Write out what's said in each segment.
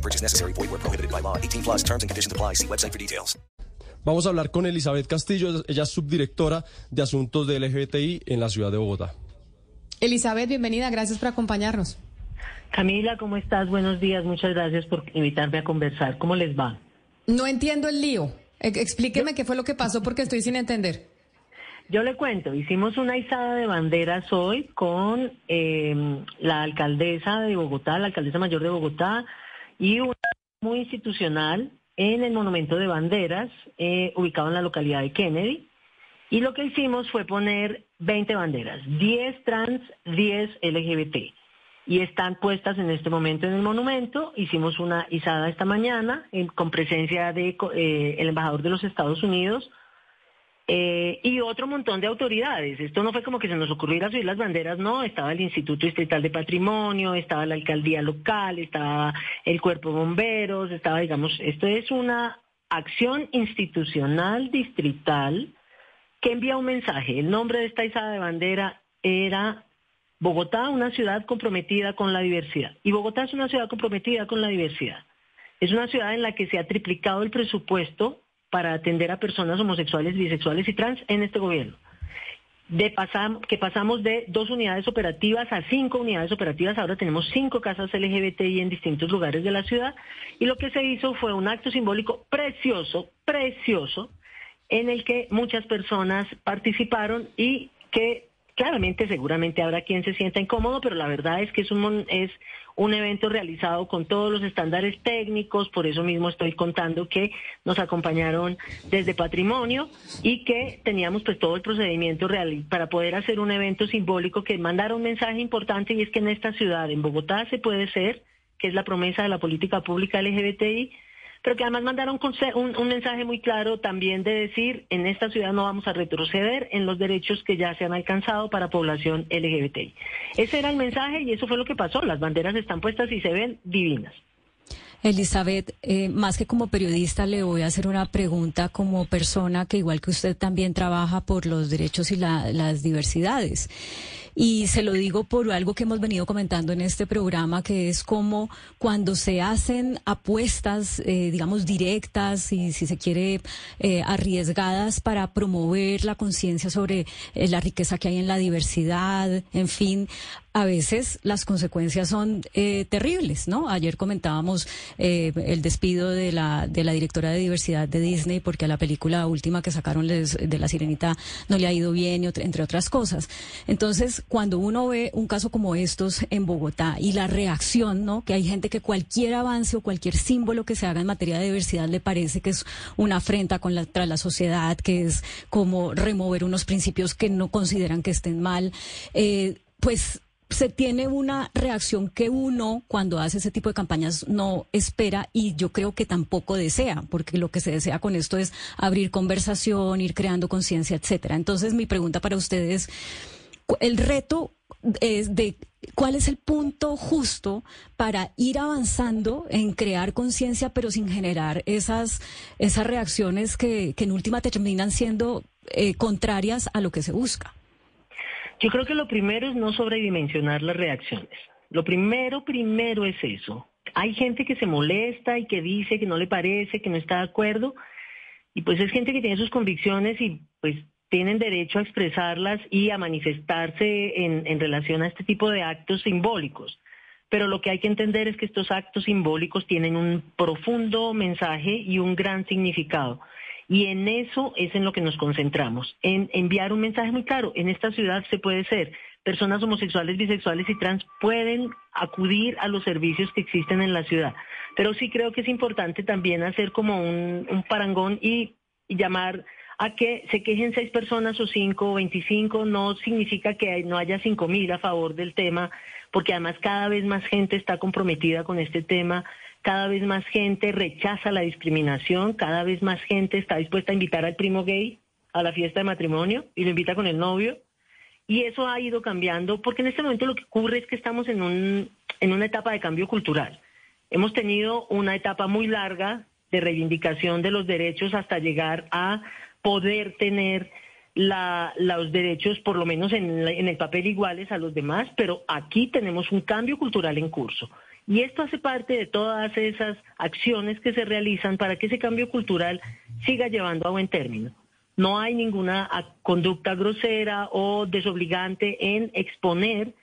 No purchase necessary. Void where prohibited by law. 18 plus terms and conditions apply. See website for details. Vamos a hablar con Elizabeth Castillo. Ella es subdirectora de asuntos de LGBTI en la ciudad de Bogotá. Elizabeth, bienvenida. Gracias por acompañarnos. Camila, ¿cómo estás? Buenos días. Muchas gracias por invitarme a conversar. ¿Cómo les va? No entiendo el lío. E- Explíqueme qué fue lo que pasó porque estoy sin entender. Yo le cuento, hicimos una izada de banderas hoy con eh, la alcaldesa de Bogotá, la alcaldesa mayor de Bogotá, y una muy institucional en el Monumento de Banderas, eh, ubicado en la localidad de Kennedy. Y lo que hicimos fue poner 20 banderas, 10 trans, 10 LGBT. Y están puestas en este momento en el monumento. Hicimos una izada esta mañana en- con presencia del embajador de los Estados Unidos, eh, y otro montón de autoridades. Esto no fue como que se nos ocurriera subir las banderas, no, estaba el Instituto Distrital de Patrimonio, estaba la alcaldía local, estaba el cuerpo de bomberos, estaba, digamos, esto es una acción institucional distrital que envía un mensaje. El nombre de esta izada de bandera era Bogotá, una ciudad comprometida con la diversidad. Y Bogotá es una ciudad comprometida con la diversidad. Es una ciudad en la que se ha triplicado el presupuesto para atender a personas homosexuales, bisexuales y trans en este gobierno. Que pasamos de dos unidades operativas a cinco unidades operativas, ahora tenemos cinco casas LGBTI en distintos lugares de la ciudad, y lo que se hizo fue un acto simbólico precioso, precioso, en el que muchas personas participaron y que claramente seguramente habrá quien se sienta incómodo, pero la verdad es que es un, es un evento realizado con todos los estándares técnicos, por eso mismo estoy contando que nos acompañaron desde Patrimonio y que teníamos pues todo el procedimiento real para poder hacer un evento simbólico que mandara un mensaje importante y es que en esta ciudad, en Bogotá, se puede ser, que es la promesa de la política pública LGBTI, pero que además mandaron un, un mensaje muy claro también de decir, en esta ciudad no vamos a retroceder en los derechos que ya se han alcanzado para población LGBTI. Ese era el mensaje y eso fue lo que pasó. Las banderas están puestas y se ven divinas. Elizabeth, eh, más que como periodista, le voy a hacer una pregunta como persona que igual que usted también trabaja por los derechos y la- las diversidades. Y se lo digo por algo que hemos venido comentando en este programa, que es como cuando se hacen apuestas, eh, digamos, directas y si se quiere, eh, arriesgadas para promover la conciencia sobre eh, la riqueza que hay en la diversidad, en fin, a veces las consecuencias son eh, terribles, ¿no? Ayer comentábamos eh, el despido de la, de la directora de diversidad de Disney porque a la película última que sacaron les- de La Sirenita no le ha ido bien, y entre otras cosas. Entonces, cuando uno ve un caso como estos en Bogotá y la reacción, ¿no? Que hay gente que cualquier avance o cualquier símbolo que se haga en materia de diversidad le parece que es una afrenta contra la sociedad, que es como remover unos principios que no consideran que estén mal. Eh, pues se tiene una reacción que uno cuando hace ese tipo de campañas no espera y yo creo que tampoco desea, porque lo que se desea con esto es abrir conversación, ir creando conciencia, etcétera. Entonces mi pregunta para ustedes, el reto es de cuál es el punto justo para ir avanzando en crear conciencia, pero sin generar esas, esas reacciones que, que en última terminan siendo eh, contrarias a lo que se busca. Yo creo que lo primero es no sobredimensionar las reacciones. Lo primero, primero es eso. Hay gente que se molesta y que dice que no le parece, que no está de acuerdo, y pues es gente que tiene sus convicciones y pues tienen derecho a expresarlas y a manifestarse en, relación a este tipo de actos simbólicos. Pero lo que hay que entender es que estos actos simbólicos tienen un profundo mensaje y un gran significado. Y en eso es en lo que nos concentramos, en enviar un mensaje muy claro. En esta ciudad se puede ser, personas homosexuales, bisexuales y trans pueden acudir a los servicios que existen en la ciudad. Pero sí creo que es importante también hacer como un, parangón y, y llamar a que se quejen seis personas o cinco o veinticinco, no significa que no haya cinco mil a favor del tema, porque además cada vez más gente está comprometida con este tema cada vez más gente rechaza la discriminación, cada vez más gente está dispuesta a invitar al primo gay a la fiesta de matrimonio y lo invita con el novio. Y eso ha ido cambiando porque en este momento lo que ocurre es que estamos en, un, en una etapa de cambio cultural. Hemos tenido una etapa muy larga de reivindicación de los derechos hasta llegar a poder tener los derechos, por lo menos en, en el papel, iguales a los demás, pero aquí tenemos un cambio cultural en curso. Y esto hace parte de todas esas acciones que se realizan para que ese cambio cultural siga llevando a buen término. No hay ninguna conducta grosera o desobligante en exponer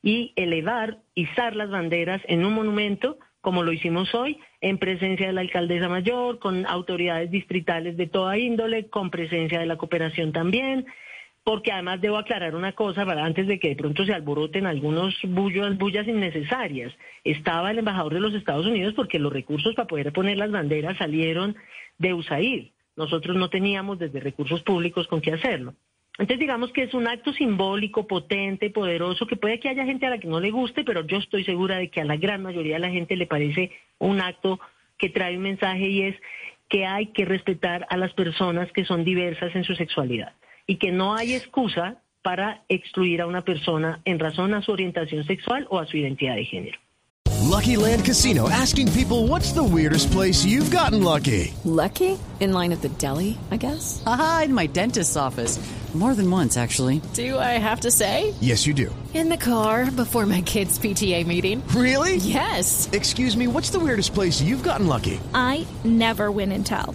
y elevar, izar las banderas en un monumento como lo hicimos hoy, en presencia de la alcaldesa mayor, con autoridades distritales de toda índole, con presencia de la cooperación también, porque además debo aclarar una cosa para antes de que de pronto se alboroten algunos bullos, bullas innecesarias. Estaba el embajador de los Estados Unidos porque los recursos para poder poner las banderas salieron de USAID. Nosotros no teníamos desde recursos públicos con qué hacerlo. Entonces digamos que es un acto simbólico, potente, poderoso, que puede que haya gente a la que no le guste, pero yo estoy segura de que a la gran mayoría de la gente le parece un acto que trae un mensaje y es que hay que respetar a las personas que son diversas en su sexualidad y que no hay excusa para excluir a una persona en razón a su orientación sexual o a su identidad de género. Lucky Land Casino asking people what's the weirdest place you've gotten lucky? Lucky? In line at the deli, I guess. Aha, in my dentist's office. More than once, actually. Do I have to say? Yes, you do. In the car before my kids' PTA meeting. Really? Yes. Excuse me, what's the weirdest place you've gotten lucky? I never win and tell.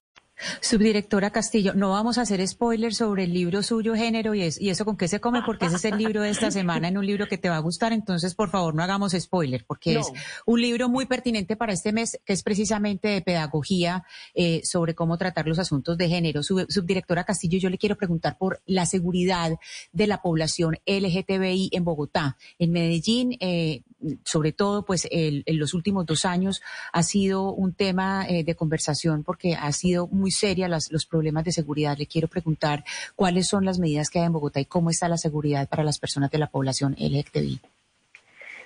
Subdirectora Castillo, no vamos a hacer spoilers sobre el libro suyo, género y, y eso con qué se come, porque ese es el libro de esta semana, en un libro que te va a gustar, entonces por favor no hagamos spoiler, porque es un libro muy pertinente para este mes, que es precisamente de pedagogía eh, sobre cómo tratar los asuntos de género. subdirectora Castillo, yo le quiero preguntar por la seguridad de la población LGTBI en Bogotá. En Medellín, eh, sobre todo, pues en los últimos dos años ha sido un tema eh, de conversación porque ha sido muy seria los problemas de seguridad. Le quiero preguntar cuáles son las medidas que hay en Bogotá y cómo está la seguridad para las personas de la población LGTBI.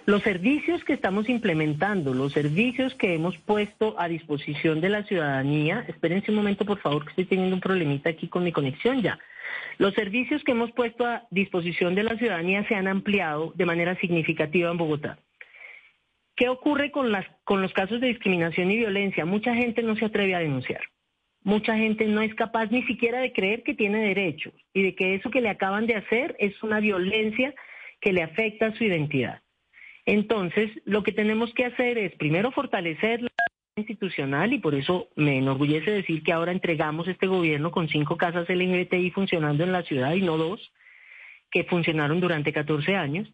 Los servicios que estamos implementando, los servicios que hemos puesto a disposición de la ciudadanía, espérense un momento por favor que estoy teniendo un problemita aquí con mi conexión ya. Los servicios que hemos puesto a disposición de la ciudadanía se han ampliado de manera significativa en Bogotá. ¿Qué ocurre con, las, con los casos de discriminación y violencia? Mucha gente no se atreve a denunciar. Mucha gente no es capaz ni siquiera de creer que tiene derechos y de que eso que le acaban de hacer es una violencia que le afecta a su identidad. Entonces, lo que tenemos que hacer es primero fortalecer la institucional y por eso me enorgullece decir que ahora entregamos este gobierno con cinco casas LGBTI funcionando en la ciudad y no dos, que funcionaron durante 14 años.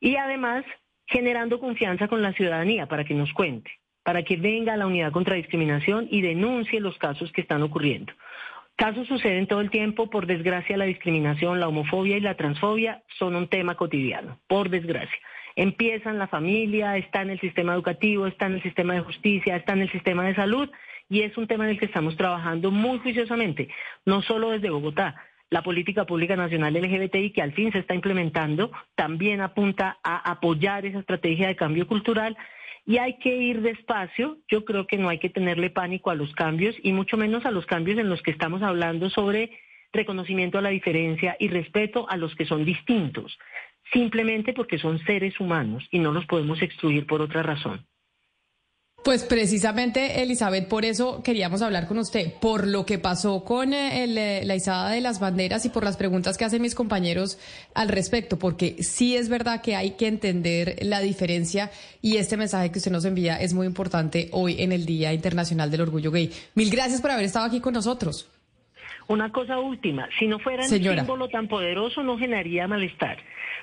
Y además generando confianza con la ciudadanía para que nos cuente, para que venga a la unidad contra discriminación y denuncie los casos que están ocurriendo. Casos suceden todo el tiempo, por desgracia la discriminación, la homofobia y la transfobia son un tema cotidiano, por desgracia. Empieza en la familia, está en el sistema educativo, está en el sistema de justicia, está en el sistema de salud y es un tema en el que estamos trabajando muy juiciosamente, no solo desde Bogotá, la política pública nacional LGBTI que al fin se está implementando también apunta a apoyar esa estrategia de cambio cultural y hay que ir despacio. Yo creo que no hay que tenerle pánico a los cambios y mucho menos a los cambios en los que estamos hablando sobre reconocimiento a la diferencia y respeto a los que son distintos, simplemente porque son seres humanos y no los podemos excluir por otra razón. Pues precisamente, Elizabeth, por eso queríamos hablar con usted, por lo que pasó con eh, eh, la izada de las banderas y por las preguntas que hacen mis compañeros al respecto, porque sí es verdad que hay que entender la diferencia y este mensaje que usted nos envía es muy importante hoy en el Día Internacional del Orgullo Gay. Mil gracias por haber estado aquí con nosotros. Una cosa última, si no fuera un símbolo tan poderoso no generaría malestar,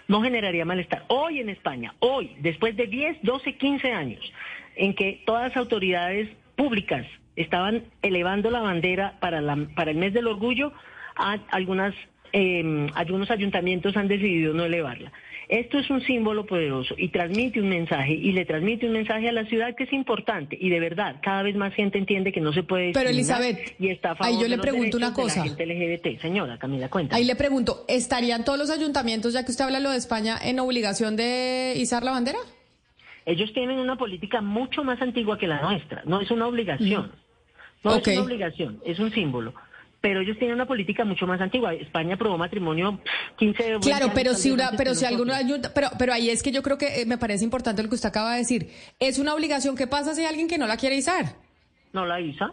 no generaría malestar. Hoy en España, hoy, después de 10, 12, 15 años, en que todas las autoridades públicas estaban elevando la bandera para, la, para el mes del orgullo a algunas eh, algunos ayuntamientos han decidido no elevarla. Esto es un símbolo poderoso y transmite un mensaje y le transmite un mensaje a la ciudad que es importante y de verdad cada vez más gente entiende que no se puede Pero Elizabeth, y está a favor ahí yo le pregunto una de cosa. la gente LGBT. Señora Camila, cuenta. Ahí le pregunto, ¿estarían todos los ayuntamientos, ya que usted habla lo de España, en obligación de izar la bandera? Ellos tienen una política mucho más antigua que la nuestra, no es una obligación. No Ok. es una obligación, es un símbolo. Pero ellos tienen una política mucho más antigua. España aprobó matrimonio pff, 15 20 Claro, años pero si una, pero que si alguno ayunta, pero, pero ahí es que yo creo que eh, me parece importante lo que usted acaba de decir. Es una obligación. ¿Qué pasa si hay alguien que no la quiere izar? No la ISA.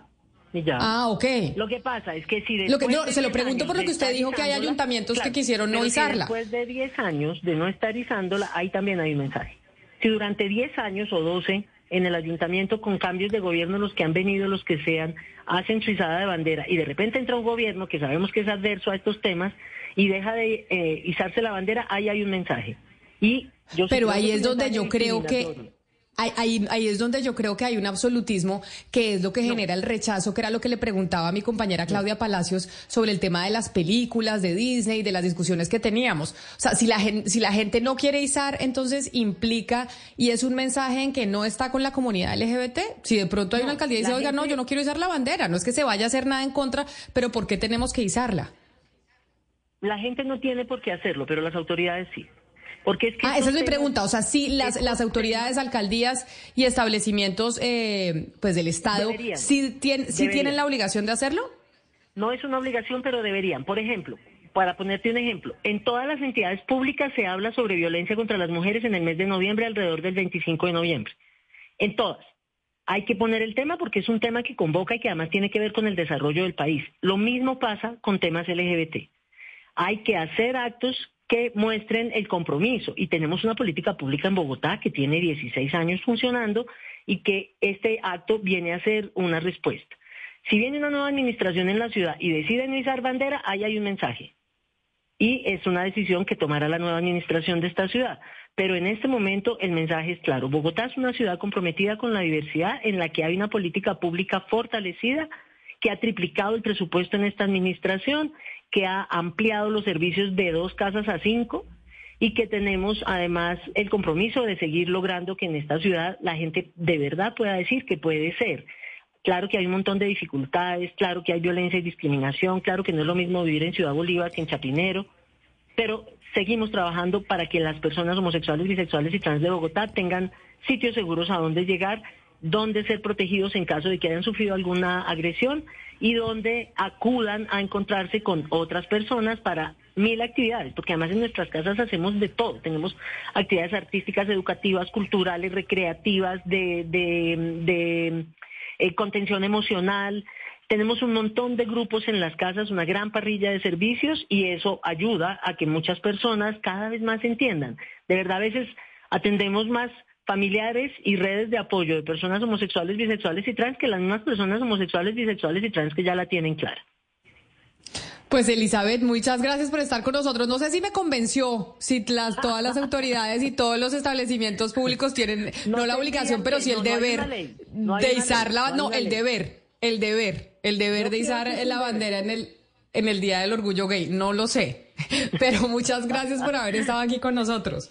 Y ya. Ah, ok. Lo que pasa es que si Lo que- no, de se lo 10 pregunto por lo de que usted dijo que hay ayuntamientos que quisieron no pero si izarla. Después de 10 años de no estar izándola, ahí también hay un mensaje. Si durante 10 años o 12 en el ayuntamiento con cambios de gobierno, los que han venido, los que sean, hacen su izada de bandera y de repente entra un gobierno que sabemos que es adverso a estos temas y deja de eh, izarse la bandera, ahí hay un mensaje. Y yo Pero ahí es donde yo creo que. Ahí, ahí, es donde yo creo que hay un absolutismo que es lo que genera el rechazo, que era lo que le preguntaba a mi compañera Claudia Palacios sobre el tema de las películas de Disney, de las discusiones que teníamos. O sea, si la gente, si la gente no quiere izar, entonces implica y es un mensaje en que no está con la comunidad LGBT. Si de pronto hay una alcaldía y dice, oiga, no, yo no quiero izar la bandera, no es que se vaya a hacer nada en contra, pero ¿por qué tenemos que izarla? La gente no tiene por qué hacerlo, pero las autoridades sí. Porque es que Ah, esa es mi pregunta. O sea, sí, las, las autoridades, alcaldías y establecimientos eh, pues del Estado, Deberían. ¿sí, tien- sí tienen la obligación de hacerlo? No es una obligación, pero deberían. Por ejemplo, para ponerte un ejemplo, en todas las entidades públicas se habla sobre violencia contra las mujeres en el mes de noviembre, alrededor del 25 de noviembre. En todas. Hay que poner el tema porque es un tema que convoca y que además tiene que ver con el desarrollo del país. Lo mismo pasa con temas LGBT. Hay que hacer actos que muestren el compromiso. Y tenemos una política pública en Bogotá que tiene 16 años funcionando y que este acto viene a ser una respuesta. Si viene una nueva administración en la ciudad y deciden izar bandera, ahí hay un mensaje. Y es una decisión que tomará la nueva administración de esta ciudad. Pero en este momento el mensaje es claro. Bogotá es una ciudad comprometida con la diversidad en la que hay una política pública fortalecida que ha triplicado el presupuesto en esta administración, que ha ampliado los servicios de dos casas a cinco y que tenemos además el compromiso de seguir logrando que en esta ciudad la gente de verdad pueda decir que puede ser. Claro que hay un montón de dificultades, claro que hay violencia y discriminación, claro que no es lo mismo vivir en Ciudad Bolívar que en Chapinero, pero seguimos trabajando para que las personas homosexuales, bisexuales y trans de Bogotá tengan sitios seguros a donde llegar, donde ser protegidos en caso de que hayan sufrido alguna agresión y donde acudan a encontrarse con otras personas para mil actividades, porque además en nuestras casas hacemos de todo, tenemos actividades artísticas, educativas, culturales, recreativas, de, de, de eh, contención emocional, tenemos un montón de grupos en las casas, una gran parrilla de servicios y eso ayuda a que muchas personas cada vez más entiendan. De verdad, a veces atendemos más familiares y redes de apoyo de personas homosexuales, bisexuales y trans que las mismas personas homosexuales, bisexuales y trans que ya la tienen clara. Pues Elizabeth, muchas gracias por estar con nosotros. No sé si me convenció si las, todas las autoridades y todos los establecimientos públicos tienen no, la obligación, pero sí el no, deber no de izar la, no el deber, el deber, el deber de izar la bandera en el en el Día del Orgullo Gay. No lo sé, pero muchas gracias por haber estado aquí con nosotros.